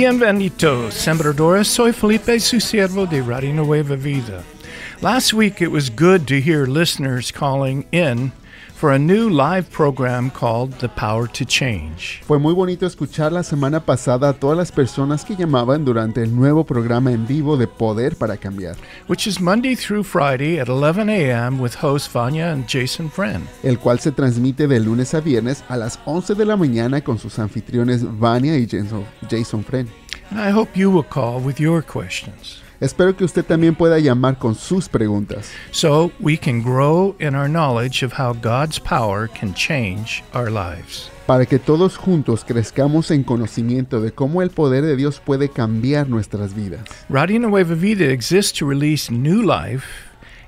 Bienvenidos, sembradores. Soy Felipe, su siervo de Radio Nueva Vida. Last week it was good to hear listeners calling in for a new live program called The Power to Change. Fue muy bonito escuchar la semana pasada a todas las personas que llamaban durante el nuevo programa en vivo de Poder para Cambiar, which is Monday through Friday at 11 a.m. with hosts Vanya and Jason Friend. el cual se transmite de lunes a viernes a las 11 de la mañana con sus anfitriones Vania y Jason, Jason Friend. And I hope you will call with your questions Espero que usted también pueda llamar con sus preguntas so we can grow in our knowledge of how God's power can change our lives. para que todos juntos crezcamos en conocimiento de cómo el poder de Dios puede cambiar nuestras vidas. Radio Nueva Vida exists to release new life,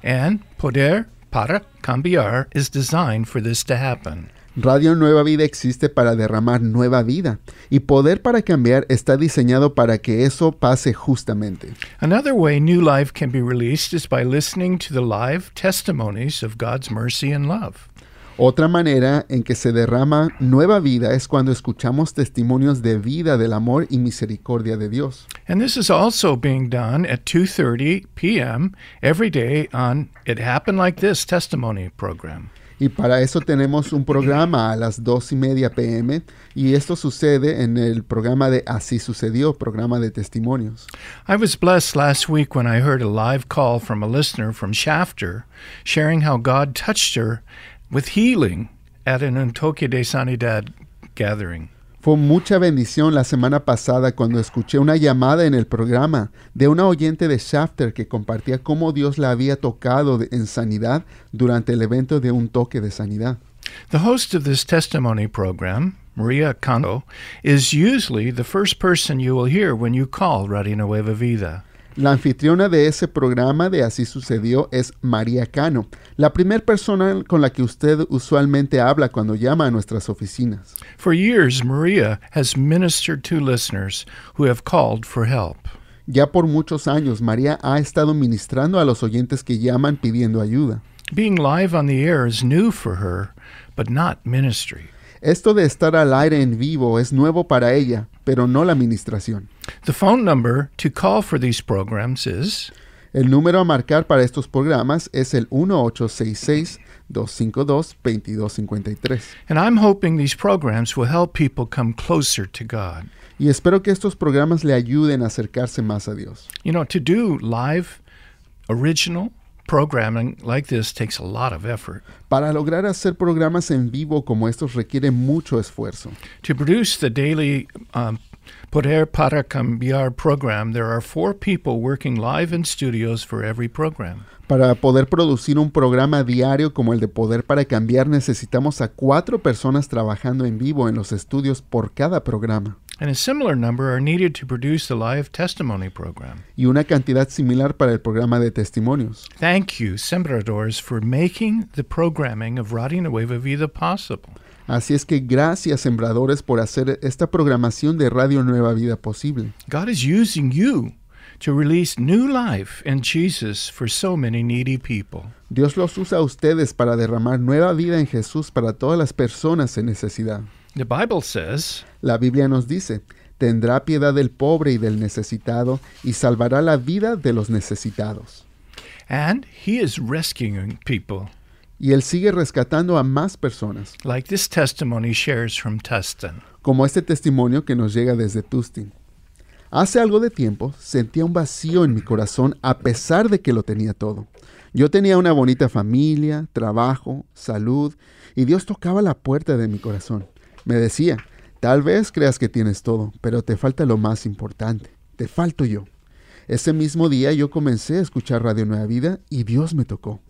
and Poder para Cambiar is designed for this to happen. Radio Nueva Vida existe para derramar nueva vida y Poder para Cambiar está diseñado para que eso pase justamente. Another way new life can be released is by listening to the live testimonies of God's mercy and love. Otra manera en que se derrama nueva vida es cuando escuchamos testimonios de vida del amor y misericordia de Dios. And this is also being done at 2:30 p.m. every day on It Happened Like This testimony program. Y para eso tenemos un programa a las dos y media pm y esto sucede en el programa de Así sucedió, programa de testimonios. I was blessed last week when I heard a live call from a listener from Shafter sharing how God touched her with healing at an Untoque de Sanidad gathering. Fue mucha bendición la semana pasada cuando escuché una llamada en el programa de una oyente de Shafter que compartía cómo Dios la había tocado en sanidad durante el evento de un toque de sanidad. The host of this testimony program, Maria Cano, is usually the first person you will hear when you call Radio Nueva Vida. La anfitriona de ese programa de Así sucedió es María Cano, la primera persona con la que usted usualmente habla cuando llama a nuestras oficinas. For years, Maria has ministered to listeners who have called for help. Ya por muchos años, María ha estado ministrando a los oyentes que llaman pidiendo ayuda. Being live on the air is new for her, but not ministry. Esto de estar al aire en vivo es nuevo para ella, pero no la administración. The phone number to call for these programs is El número a marcar para estos programas es el 1866-252-2253. And I'm hoping these programs will help people come closer to God. Y espero que estos programas le ayuden a acercarse más a Dios. You know, to do live, original programming like this takes a lot of effort. Para lograr hacer programas en vivo como estos requiere mucho esfuerzo. To produce the daily um, Poder para Cambiar program, there are four people working live in studios for every program. Para poder producir un programa diario como el de Poder para Cambiar necesitamos a cuatro personas trabajando en vivo en los estudios por cada programa. And a similar number are needed to produce the live testimony program. y una cantidad similar para el programa de testimonios. Thank you, Sembradores, for making the programming of Radio Nueva Vida possible. Así es que gracias sembradores por hacer esta programación de Radio Nueva Vida posible. God is using you to release new life in Jesus for so many needy people. Dios los usa a ustedes para derramar nueva vida en Jesús para todas las personas en necesidad. The Bible says, La Biblia nos dice, tendrá piedad del pobre y del necesitado y salvará la vida de los necesitados. and He is rescuing people, Y Él sigue rescatando a más personas, like this testimony shares from Tustin. como este testimonio que nos llega desde Tustin. Hace algo de tiempo sentía un vacío en mi corazón a pesar de que lo tenía todo. Yo tenía una bonita familia, trabajo, salud, y Dios tocaba la puerta de mi corazón. Me decía, tal vez creas que tienes todo, pero te falta lo más importante, te falto yo. Ese mismo día yo comencé a escuchar Radio Nueva Vida y Dios me tocó.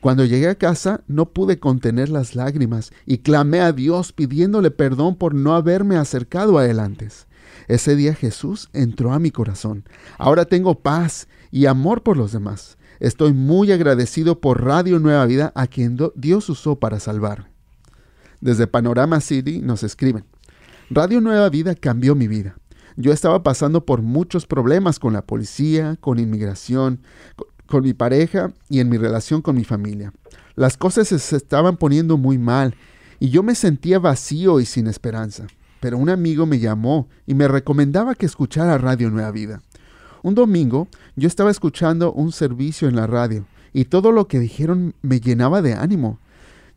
Cuando llegué a casa no pude contener las lágrimas y clamé a Dios pidiéndole perdón por no haberme acercado a Él antes. Ese día Jesús entró a mi corazón. Ahora tengo paz y amor por los demás. Estoy muy agradecido por Radio Nueva Vida a quien Dios usó para salvarme. Desde Panorama City nos escriben. Radio Nueva Vida cambió mi vida. Yo estaba pasando por muchos problemas con la policía, con inmigración, con, mi pareja y en mi relación con mi familia. Las cosas se estaban poniendo muy mal y yo me sentía vacío y sin esperanza. pero un amigo me llamó y me recomendaba que escuchara Radio Nueva Vida. Un domingo yo estaba escuchando un servicio en la radio y todo lo que dijeron me llenaba de ánimo.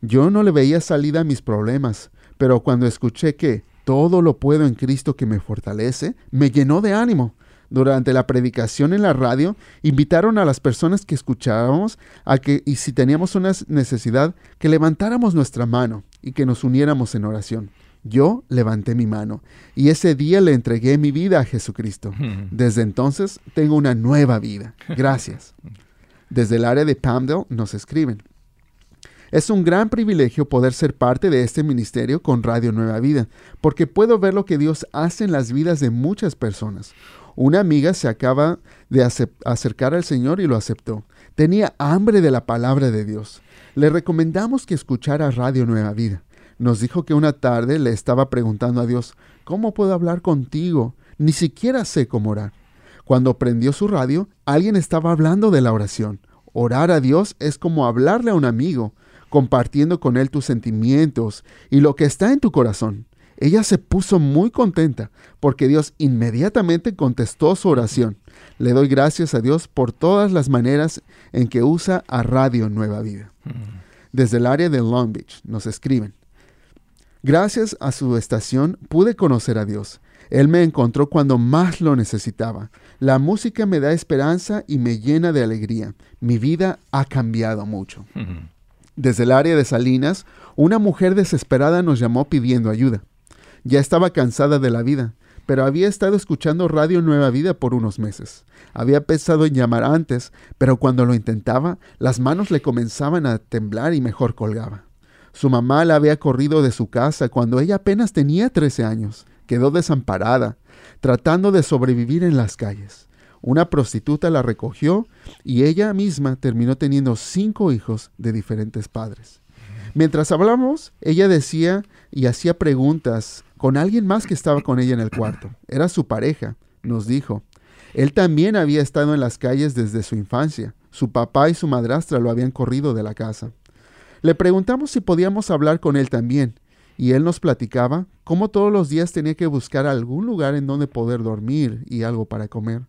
Yo no le veía salida a mis problemas, pero cuando escuché que todo lo puedo en Cristo que me fortalece, me llenó de ánimo. Durante la predicación en la radio, invitaron a las personas que escuchábamos a que, y si teníamos una necesidad, que levantáramos nuestra mano y que nos uniéramos en oración. Yo levanté mi mano y ese día le entregué mi vida a Jesucristo. Desde entonces tengo una nueva vida. Gracias. Desde el área de Palmdale nos escriben. Es un gran privilegio poder ser parte de este ministerio con Radio Nueva Vida, porque puedo ver lo que Dios hace en las vidas de muchas personas. Una amiga se acaba de acercar al Señor y lo aceptó. Tenía hambre de la palabra de Dios. Le recomendamos que escuchara Radio Nueva Vida. Nos dijo que una tarde le estaba preguntando a Dios, ¿cómo puedo hablar contigo? Ni siquiera sé cómo orar. Cuando prendió su radio, alguien estaba hablando de la oración. Orar a Dios es como hablarle a un amigo compartiendo con él tus sentimientos y lo que está en tu corazón. Ella se puso muy contenta porque Dios inmediatamente contestó su oración. Le doy gracias a Dios por todas las maneras en que usa a Radio Nueva Vida. Mm. Desde el área de Long Beach nos escriben. Gracias a su estación pude conocer a Dios. Él me encontró cuando más lo necesitaba. La música me da esperanza y me llena de alegría. Mi vida ha cambiado mucho. Mm. Desde el área de Salinas, una mujer desesperada nos llamó pidiendo ayuda. Ya estaba cansada de la vida, pero había estado escuchando Radio Nueva Vida por unos meses. Había pensado en llamar antes, pero cuando lo intentaba, las manos le comenzaban a temblar y mejor colgaba. Su mamá la había corrido de su casa cuando ella apenas tenía 13 años. Quedó desamparada, tratando de sobrevivir en las calles. Una prostituta la recogió y ella misma terminó teniendo cinco hijos de diferentes padres. Mientras hablamos, ella decía y hacía preguntas con alguien más que estaba con ella en el cuarto. Era su pareja, nos dijo. Él también había estado en las calles desde su infancia. Su papá y su madrastra lo habían corrido de la casa. Le preguntamos si podíamos hablar con él también, y él nos platicaba cómo todos los días tenía que buscar algún lugar en donde poder dormir y algo para comer.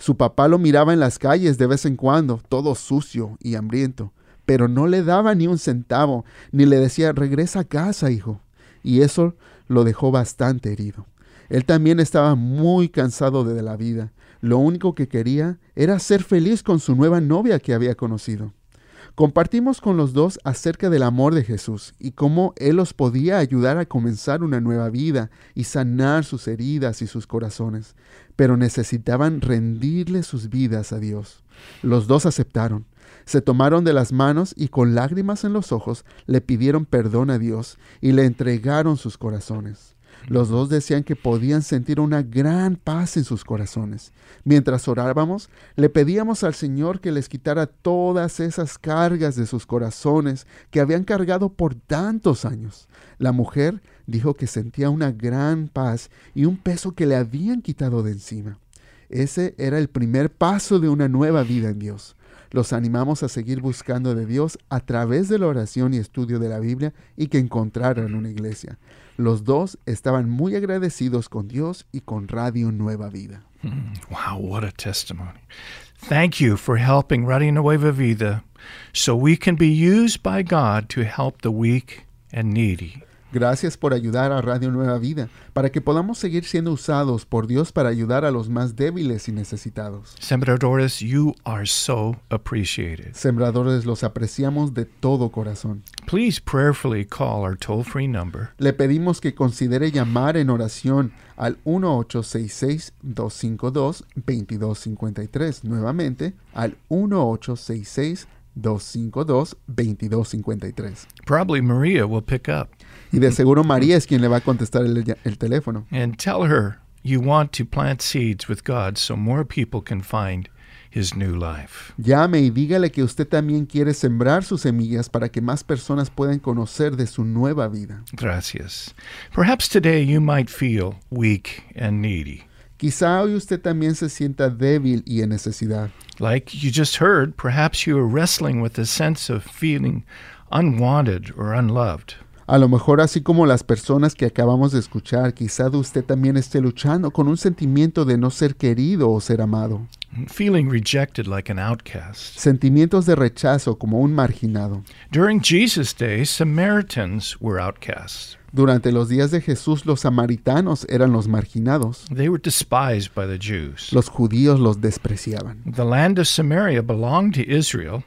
Su papá lo miraba en las calles de vez en cuando, todo sucio y hambriento, pero no le daba ni un centavo, ni le decía, regresa a casa, hijo. Y eso lo dejó bastante herido. Él también estaba muy cansado de la vida. Lo único que quería era ser feliz con su nueva novia que había conocido. Compartimos con los dos acerca del amor de Jesús y cómo Él los podía ayudar a comenzar una nueva vida y sanar sus heridas y sus corazones, pero necesitaban rendirle sus vidas a Dios. Los dos aceptaron, se tomaron de las manos y con lágrimas en los ojos le pidieron perdón a Dios y le entregaron sus corazones. Los dos decían que podían sentir una gran paz en sus corazones. Mientras orábamos, le pedíamos al Señor que les quitara todas esas cargas de sus corazones que habían cargado por tantos años. La mujer dijo que sentía una gran paz y un peso que le habían quitado de encima. Ese era el primer paso de una nueva vida en Dios. Los animamos a seguir buscando de Dios a través de la oración y estudio de la Biblia y que encontraran una iglesia. Los dos estaban muy agradecidos con Dios y con Radio Nueva Vida. Hmm, wow, what a testimony. Thank you for helping Radio Nueva Vida so we can be used by God to help the weak and needy. Gracias por ayudar a Radio Nueva Vida, para que podamos seguir siendo usados por Dios para ayudar a los más débiles y necesitados. Sembradores, you are so appreciated. Sembradores, los apreciamos de todo corazón. Please prayerfully call our toll-free number. Le pedimos que considere llamar en oración al 1866-252-2253. Nuevamente, al 1866 252-2253. Probably Maria will pick up. Y de seguro María es quien le va a contestar el, el teléfono. And tell her you want to plant seeds with God so more people can find his new life. Llame y dígale que usted también quiere sembrar sus semillas para que más personas puedan conocer de su nueva vida. Gracias. Perhaps today you might feel weak and needy. Quizá hoy usted también se sienta débil y en necesidad. Like you just heard, perhaps you are wrestling with a sense of feeling unwanted or unloved. A lo mejor así como las personas que acabamos de escuchar, quizá usted también esté luchando con un sentimiento de no ser querido o ser amado. feeling rejected like an outcast. Sentimientos de rechazo como un marginado. During Jesus' day, Samaritans were outcasts. Durante los días de Jesús los samaritanos eran los marginados. They were despised by the Jews. Los judíos los despreciaban. The land of Samaria belonged to Israel.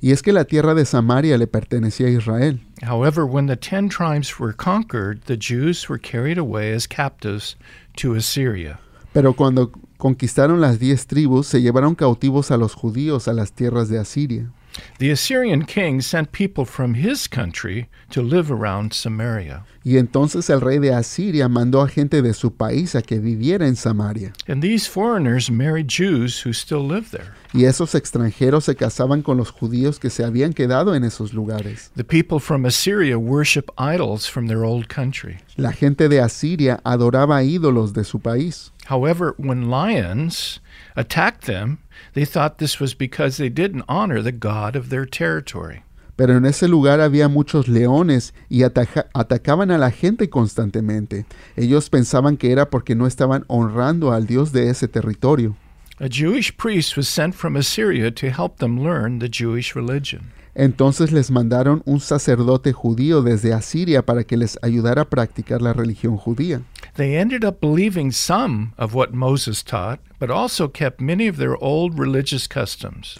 Y es que la tierra de Samaria le pertenecía a Israel. However, when the ten tribes were conquered, the Jews were carried away as captives to Assyria. Pero cuando conquistaron las diez tribus, se llevaron cautivos a los judíos a las tierras de Asiria. The Assyrian king sent people from his country to live around Samaria. Y entonces el rey de Asiria mandó a gente de su país a que viviera en Samaria. And these foreigners married Jews who still live there. Y esos extranjeros se casaban con los judíos que se habían quedado en esos lugares. The people from Assyria worship idols from their old country. La gente de Asiria adoraba ídolos de su país. However, when lions attacked them, they thought this was because they didn't honor the God of their territory. Pero en ese lugar había muchos leones y ataja- atacaban a la gente constantemente. Ellos pensaban que era porque no estaban honrando al Dios de ese territorio. A Jewish priest was sent from Assyria to help them learn the Jewish religion. Entonces les mandaron un sacerdote judío desde Asiria para que les ayudara a practicar la religión judía. They ended up believing some of what Moses taught, but also kept many of their old religious customs.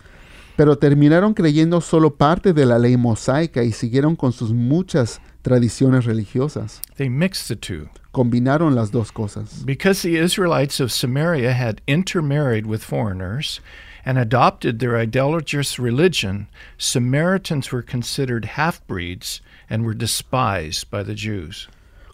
Pero terminaron creyendo solo parte de la ley mosaica y siguieron con sus muchas tradiciones religiosas. They mixed the two. Combinaron las dos cosas. Because the Israelites of Samaria had intermarried with foreigners and adopted their idolatrous religion, Samaritans were considered half breeds and were despised by the Jews.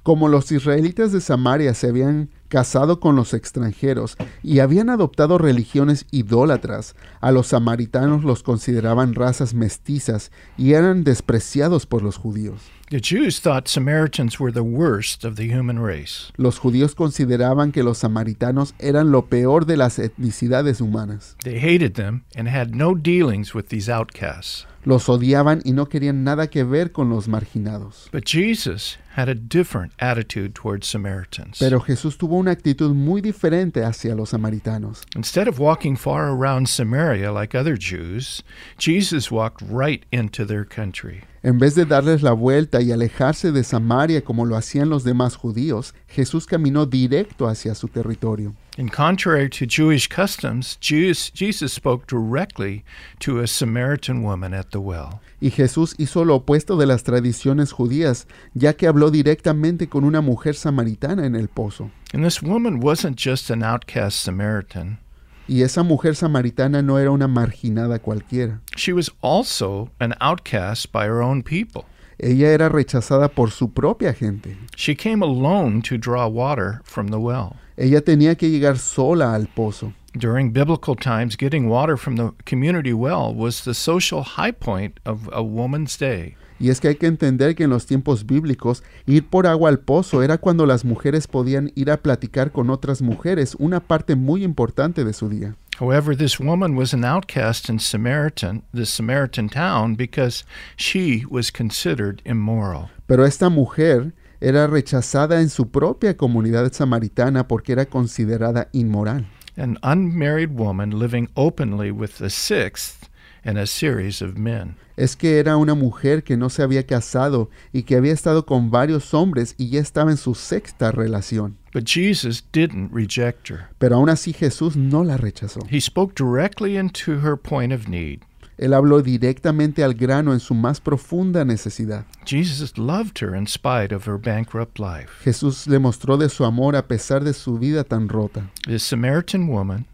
Como los israelitas de Samaria se habían casado con los extranjeros y habían adoptado religiones idólatras, a los samaritanos los consideraban razas mestizas y eran despreciados por los judíos. The Jews thought Samaritans were the worst of the human race. Los judíos consideraban que los samaritanos eran lo peor de las etnicidades humanas. They hated them and had no dealings with these outcasts. Los odiaban y no querían nada que ver con los marginados. But Jesus had a different attitude towards Samaritans. Pero Jesús tuvo una actitud muy diferente hacia los samaritanos. Instead of walking far around Samaria like other Jews, Jesus walked right into their country. En vez de darles la vuelta y alejarse de Samaria como lo hacían los demás judíos, Jesús caminó directo hacia su territorio. And contrary to Jewish customs, Jesus, Jesus spoke directly to a Samaritan woman at the well. Y Jesús hizo lo opuesto de las tradiciones judías, ya que habló directamente con una mujer samaritana en el pozo. And this woman wasn't just an outcast Samaritan, Y esa mujer samaritana no era una marginada cualquiera. she was also an outcast by her own people. Ella era rechazada por su propia gente. She came alone to draw water from the well. Ella tenía que llegar sola al pozo. During biblical times, getting water from the community well was the social high point of a woman's day. Y es que hay que entender que en los tiempos bíblicos ir por agua al pozo era cuando las mujeres podían ir a platicar con otras mujeres, una parte muy importante de su día. However, this woman was an outcast in Samaritan, the Samaritan town, because she was considered immoral. Pero esta mujer era rechazada en su propia comunidad samaritana porque era considerada inmoral. An unmarried woman living openly with the sixth in a series of men. Es que era una mujer que no se había casado y que había estado con varios hombres y ya estaba en su sexta relación. But Jesus didn't reject her. Pero aún así Jesús no la rechazó. He spoke directly into her point of need. Él habló directamente al grano en su más profunda necesidad. Jesus loved her in spite of her bankrupt life. Jesús le mostró de su amor a pesar de su vida tan rota. This Samaritan woman,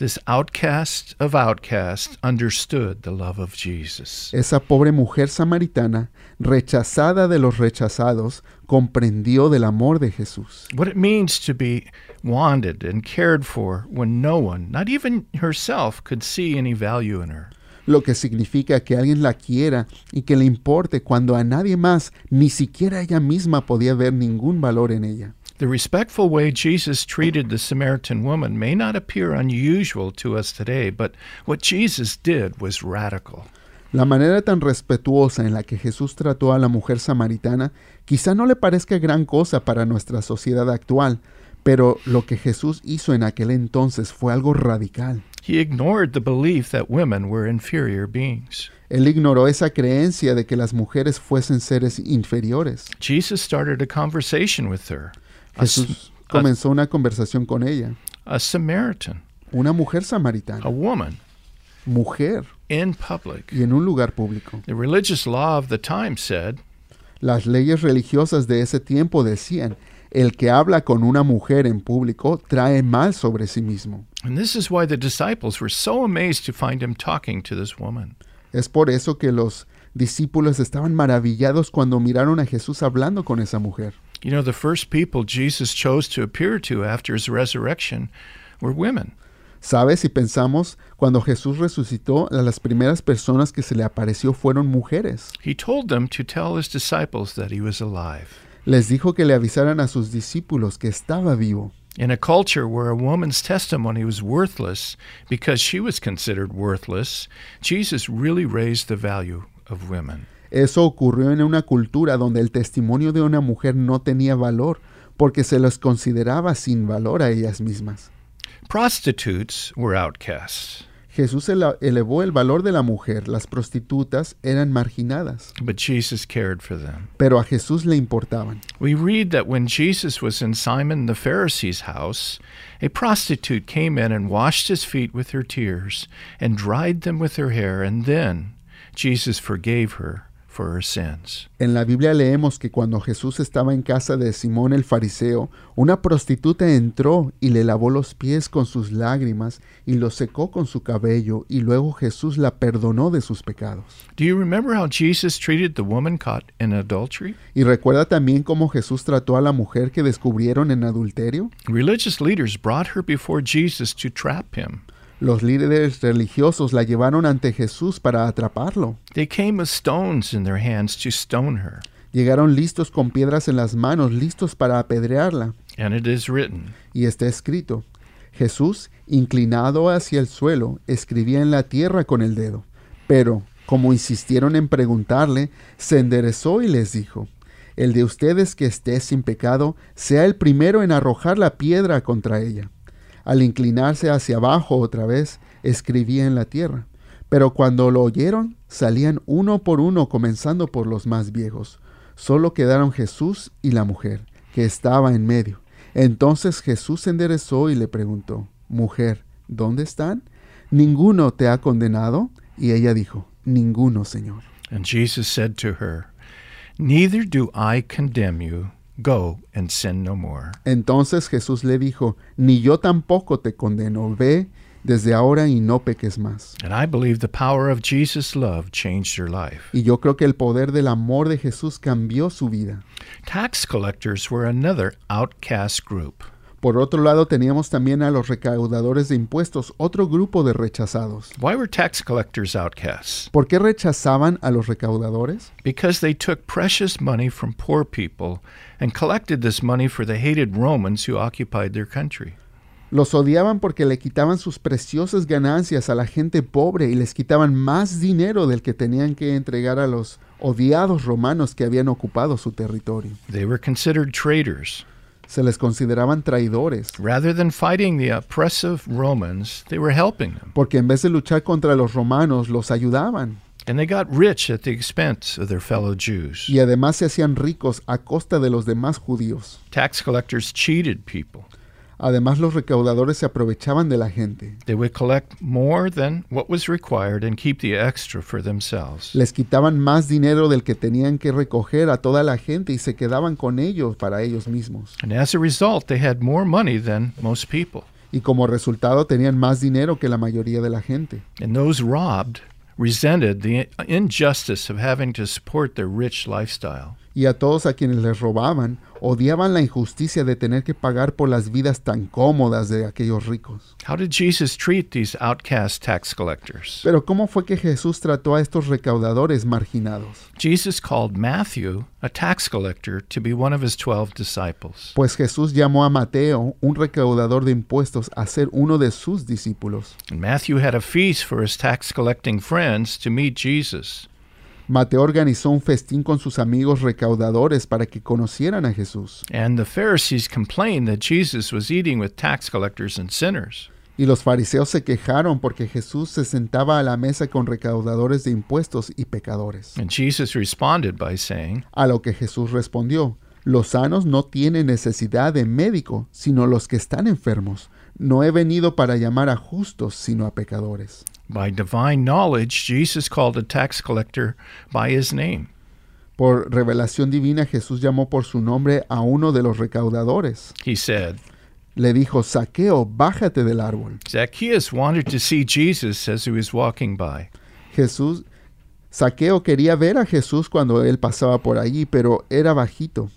this outcast of outcasts, understood the love of Jesus. Esa pobre mujer samaritana, rechazada de los rechazados, comprendió del amor de Jesús. What it means to be wanted and cared for when no one, not even herself, could see any value in her. Lo que significa que alguien la quiera y que le importe cuando a nadie más, ni siquiera ella misma podía ver ningún valor en ella. The respectful way Jesus treated the Samaritan woman may not appear unusual to us today, but what Jesus did was radical. La manera tan respetuosa en la que Jesús trató a la mujer samaritana quizá no le parezca gran cosa para nuestra sociedad actual, pero lo que Jesús hizo en aquel entonces fue algo radical. He ignored the belief that women were inferior beings. Él ignoró esa creencia de que las mujeres fuesen seres inferiores. Jesus started a conversation with her, a, Jesús comenzó una conversación con ella, a Samaritan, una mujer a samaritana, woman, mujer, in public. y en un lugar público. The religious law of the time said Las leyes religiosas de ese tiempo decían, el que habla con una mujer en público trae mal sobre sí mismo. And this is why the disciples were so amazed to find him talking to this woman. Es por eso que los discípulos estaban maravillados cuando miraron a Jesús hablando con esa mujer. You know, the first people Jesus chose to appear to after his resurrection were women. ¿Sabes? Si pensamos, cuando Jesús resucitó, las primeras personas que se le apareció fueron mujeres. He told them to tell his disciples that he was alive. Les dijo que le avisaran a sus discípulos que estaba vivo. In a culture where a woman's testimony was worthless because she was considered worthless, Jesus really raised the value of women. Eso ocurrió en una cultura donde el testimonio de una mujer no tenía valor, porque se las consideraba sin valor a ellas mismas. Prostitutes were outcasts, Jesús ele- elevó el valor de la mujer, las prostitutas eran marginadas, but Jesus cared for them. pero a Jesús le importaban. We read that when Jesus was in Simon the Pharisee's house, a prostitute came in and washed his feet with her tears and dried them with her hair, and then Jesus forgave her for her sins. En la Biblia leemos que cuando Jesús estaba en casa de Simón el fariseo, una prostituta entró y le lavó los pies con sus lágrimas y los secó con su cabello, y luego Jesús la perdonó de sus pecados. Do you remember how Jesus treated the woman caught in adultery? Y recuerda también cómo Jesús trató a la mujer que descubrieron en adulterio. Religious leaders brought her before Jesus to trap him. Los líderes religiosos la llevaron ante Jesús para atraparlo. They came with stones in their hands to stone her. Llegaron listos con piedras en las manos, listos para apedrearla. And it is written, Y está escrito, Jesús, inclinado hacia el suelo, escribía en la tierra con el dedo. Pero, como insistieron en preguntarle, se enderezó y les dijo, El de ustedes que esté sin pecado, sea el primero en arrojar la piedra contra ella. Al inclinarse hacia abajo otra vez, escribía en la tierra. Pero cuando lo oyeron, salían uno por uno, comenzando por los más viejos. Solo quedaron Jesús y la mujer, que estaba en medio. Entonces Jesús se enderezó y le preguntó, Mujer, ¿dónde están? ¿Ninguno te ha condenado? Y ella dijo, Ninguno, Señor. and Jesus said to her, Neither do I condemn you. Go and sin no more. Entonces Jesús le dijo, Ni yo tampoco te condeno, ve desde ahora y no peques más. And I believe the power of Jesus' love changed her life. Y yo creo que el poder del amor de Jesús cambió su vida. Tax collectors were another outcast group. Por otro lado, teníamos también a los recaudadores de impuestos, otro grupo de rechazados. Why were tax collectors outcasts? ¿Por qué rechazaban a los recaudadores? Because they took precious money from poor people and collected this money for the hated Romans who occupied their country. Los odiaban porque le quitaban sus preciosas ganancias a la gente pobre y les quitaban más dinero del que tenían que entregar a los odiados romanos que habían ocupado su territorio. They were considered traitors. Se les consideraban traidores, Rather than fighting the oppressive Romans, they were helping them. porque en vez de luchar contra los romanos, los ayudaban. And they got rich at the expense of their fellow Jews. Y además se hacían ricos a costa de los demás judíos. Tax collectors cheated people. Además los recaudadores se aprovechaban de la gente. They would collect more than what was required and keep the extra for themselves. Les quitaban más dinero del que tenían que recoger a toda la gente y se quedaban con ellos para ellos mismos. And as a result, they had more money than most people. Y como resultado tenían más dinero que la mayoría de la gente. And those robbed resented the injustice of having to support their rich lifestyle. Y a todos a quienes les robaban, odiaban la injusticia de tener que pagar por las vidas tan cómodas de aquellos ricos. How did Jesus treat these outcast tax collectors? Pero ¿cómo fue que Jesús trató a estos recaudadores marginados? Jesus called Matthew, a tax collector, to be one of his twelve disciples. Pues Jesús llamó a Mateo, un recaudador de impuestos, a ser uno de sus discípulos. And Matthew had a feast for his tax collecting friends to meet Jesus. Mateo organizó un festín con sus amigos recaudadores para que conocieran a Jesús. And the Pharisees complained that Jesus was eating with tax collectors and sinners. Y los fariseos se quejaron porque Jesús se sentaba a la mesa con recaudadores de impuestos y pecadores. And Jesus responded by saying, A lo que Jesús respondió, los sanos no tienen necesidad de médico, sino los que están enfermos. No he venido para llamar a justos, sino a pecadores. By divine knowledge, Jesus called a tax collector by his name. Por revelación divina Jesús llamó por su nombre a uno de los recaudadores. He said, Le dijo, Saqueo, bájate del árbol. Zacchaeus wanted to see Jesus as he was walking by. Jesús, Saqueo quería ver a Jesús cuando él pasaba por allí, pero era bajito.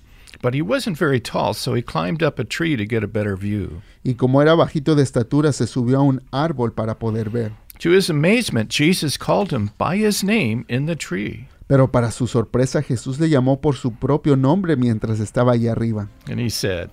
But he wasn't very tall, so he climbed up a tree to get a better view. Y como era bajito de estatura, se subió a un árbol para poder ver. To his amazement, Jesus called him by his name in the tree. Pero para su sorpresa Jesús le llamó por su propio nombre mientras estaba allí arriba. And he said,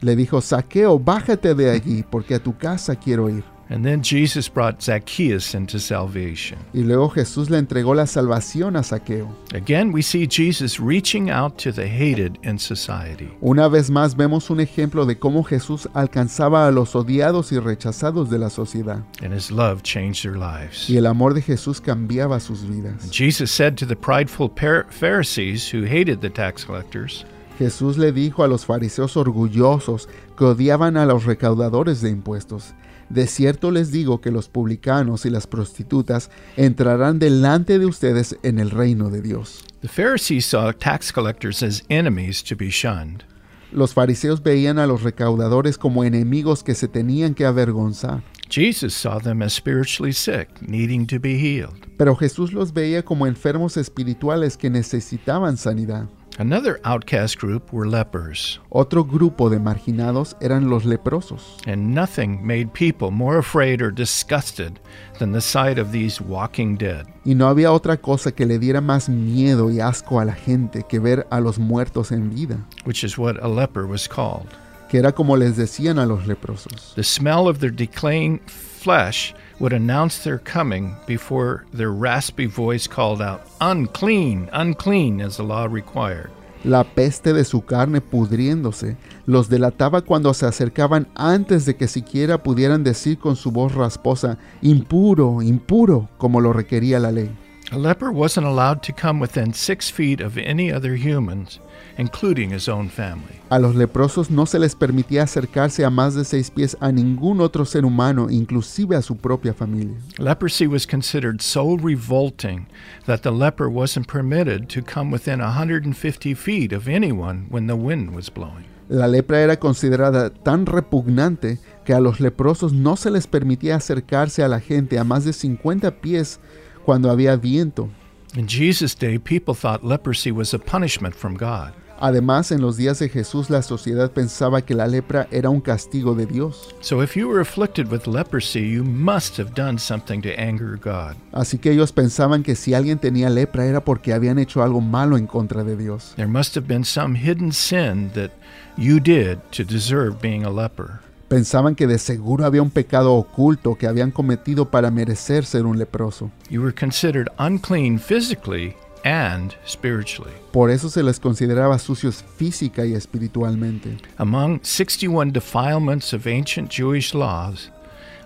Le dijo, Saqueo, bájate de allí, porque a tu casa quiero ir. And then Jesus brought Zacchaeus into salvation. Y luego Jesús le entregó la salvación a Saqueo. Again, we see Jesus reaching out to the hated in society. Una vez más vemos un ejemplo de cómo Jesús alcanzaba a los odiados y rechazados de la sociedad. and his love changed their lives. Y el amor de Jesús cambiaba sus vidas. Jesus said to the prideful Pharisees who hated the tax collectors, Jesús le dijo a los fariseos orgullosos que odiaban a los recaudadores de impuestos, de cierto les digo que los publicanos y las prostitutas entrarán delante de ustedes en el reino de Dios. The Pharisees saw tax collectors as enemies to be shunned. Los fariseos veían a los recaudadores como enemigos que se tenían que avergonzar, Jesus saw them as spiritually sick, needing to be healed. pero Jesús los veía como enfermos espirituales que necesitaban sanidad. Another outcast group were lepers, Otro grupo de marginados eran los leprosos. and nothing made people more afraid or disgusted than the sight of these walking dead. Y no había otra cosa que le diera más miedo y asco a la gente que ver a los muertos en vida, which is what a leper was called. que era como les decían a los leprosos. The smell of their decaying flesh would announce their coming before their raspy voice called out, Unclean, unclean, as the law required. La peste de su carne pudriéndose los delataba cuando se acercaban antes de que siquiera pudieran decir con su voz rasposa, impuro, impuro, como lo requería la ley. A leper wasn't allowed to come within six feet of any other humans, including his own family. A los leprosos no se les permitía acercarse a más de seis pies a ningún otro ser humano, inclusive a su propia familia. Leprosy was considered so revolting that the leper wasn't permitted to come within 150 feet of anyone when the wind was blowing. La lepra era considerada tan repugnante que a los leprosos no se les permitía acercarse a la gente a más de 50 pies cuando había viento. In Jesus' day, people thought leprosy was a punishment from God. Además, en los días de Jesús la sociedad pensaba que la lepra era un castigo de Dios. So if you were afflicted with leprosy, you must have done something to anger God. Así que ellos pensaban que si alguien tenía lepra era porque habían hecho algo malo en contra de Dios. There must have been some hidden sin that you did to deserve being a leper. Pensaban que de seguro había un pecado oculto que habían cometido para merecer ser un leproso. You were considered unclean physically and spiritually. Por eso se les consideraba sucios física y espiritualmente. Among 61 defilements of ancient Jewish laws,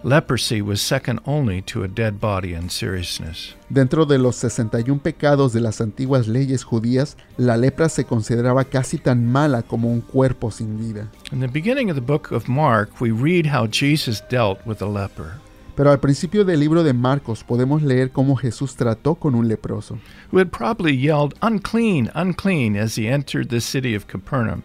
leprosy was second only to a dead body in seriousness. Dentro de los 61 pecados de las antiguas leyes judías, la lepra se consideraba casi tan mala como un cuerpo sin vida. In the beginning of the book of Mark, we read how Jesus dealt with a leper Pero al principio del libro de Marcos podemos leer cómo Jesús trató con un leproso, who had probably yelled, Unclean, unclean, as he entered the city of Capernaum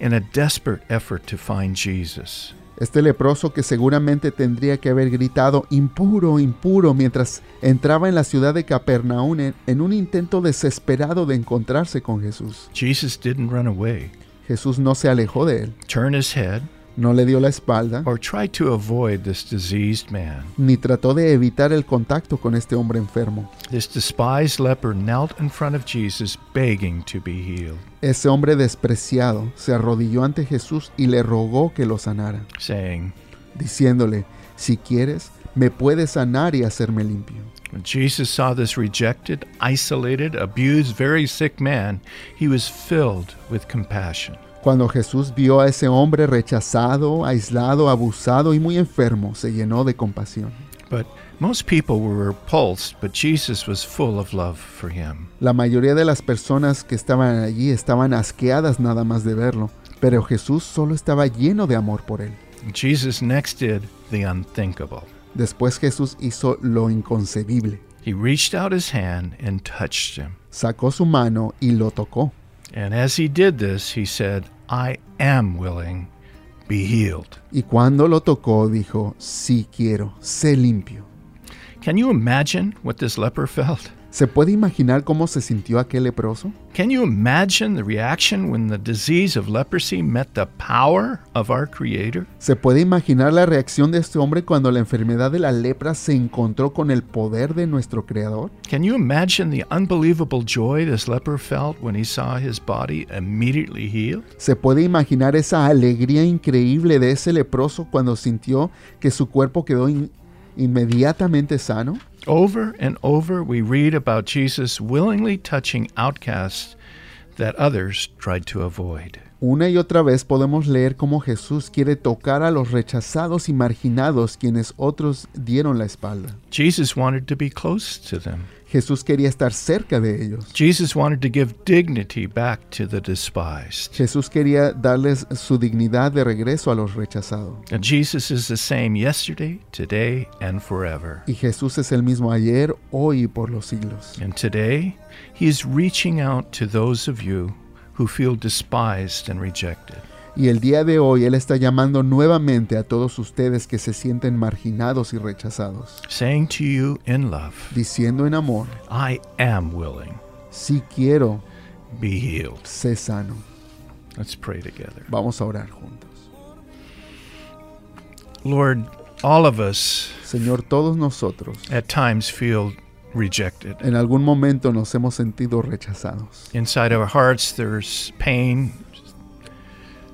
in a desperate effort to find Jesus. Este leproso que seguramente tendría que haber gritado impuro, impuro mientras entraba en la ciudad de Capernaum en, un intento desesperado de encontrarse con Jesús. Jesus didn't run away, Jesús no se alejó de él, turn his head, no le dio la espalda, or try to avoid this diseased man. ni trató de evitar el contacto con este hombre enfermo. This despised leper knelt in front of Jesus, begging to be healed, Ese hombre despreciado se arrodilló ante Jesús y le rogó que lo sanara, saying, diciéndole, si quieres, me puedes sanar y hacerme limpio. When Jesus saw this rejected, isolated, abused, very sick man, he was filled with compassion. Cuando Jesús vio a ese hombre rechazado, aislado, abusado y muy enfermo, se llenó de compasión. But most people were repulsed, but Jesus was full of love for him. La mayoría de las personas que estaban allí estaban asqueadas nada más de verlo, pero Jesús solo estaba lleno de amor por él. Jesus next did the unthinkable. Después Jesús hizo lo inconcebible. He reached out his hand and touched him. Sacó su mano y lo tocó. And as he did this, he said, I am willing, be healed. Y cuando lo tocó dijo, sí quiero, sé limpio. Can you imagine what this leper felt? ¿Se puede imaginar cómo se sintió aquel leproso? Can you imagine the reaction when the disease of leprosy met the power of our Creator? ¿Se puede imaginar la reacción de este hombre cuando la enfermedad de la lepra se encontró con el poder de nuestro Creador? Can you imagine the unbelievable joy this leper felt when he saw his body immediately healed? ¿Se puede imaginar esa alegría increíble de ese leproso cuando sintió que su cuerpo quedó in- inmediatamente sano? Over and over, we read about Jesus willingly touching outcasts that others tried to avoid. Una y otra vez podemos leer cómo Jesús quiere tocar a los rechazados y marginados quienes otros dieron la espalda. Jesus wanted to be close to them. Jesús quería estar cerca de ellos. Jesus wanted to give dignity back to the despised. Jesús quería darles su dignidad de regreso a los rechazados. And Jesus is the same yesterday, today, and forever. Y Jesús es el mismo ayer, hoy y por los siglos. And today, He is reaching out to those of you who feel despised and rejected. Y el día de hoy Él está llamando nuevamente a todos ustedes que se sienten marginados y rechazados, saying to you in love, diciendo en amor, I am willing, si quiero, be healed. sé sano. Let's pray together. Vamos a orar juntos. Lord, all of us Señor, todos nosotros at times feel rejected. en algún momento nos hemos sentido rechazados. Inside our hearts, there's pain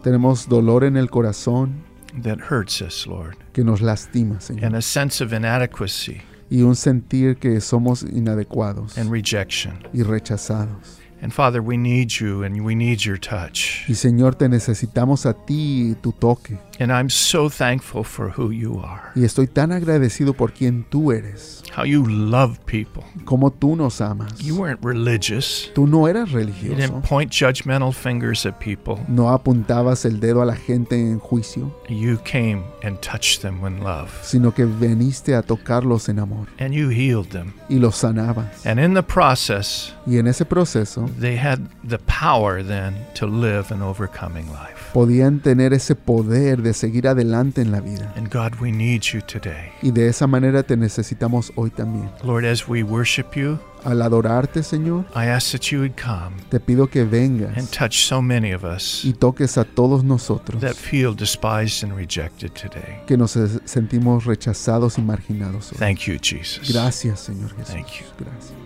Tenemos dolor en el corazón that hurts us, Lord, que nos lastima, Señor, and a sense of inadequacy y un sentir que somos inadecuados and rejection. y rechazados. And Father, we need you and we need your touch. Y Señor, te necesitamos a ti y tu toque. And I'm so thankful for who you are, Y estoy tan agradecido por quien tú eres, how you love people. como tú nos amas. You weren't religious, Tú no eras you religioso. didn't point judgmental fingers at people. No apuntabas el dedo a la gente en juicio, You came and touched them in love, sino que veniste a tocarlos en amor and you healed them. y los sanabas. And in the process, Y en ese proceso they had the power then to live an overcoming life. podían tener ese poder de seguir adelante en la vida. And God, we need you today. Y de esa manera te necesitamos hoy también. Lord, as we worship you, Al adorarte, Señor, I ask that you would come te pido que and touch so many of us y toques a todos nosotros that feel despised and rejected today. que nos sentimos rechazados y marginados. hoy. Thank you, Jesus. Gracias, Señor Jesús. Thank you. Gracias.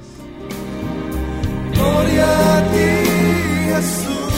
Gloria a ti, Jesús.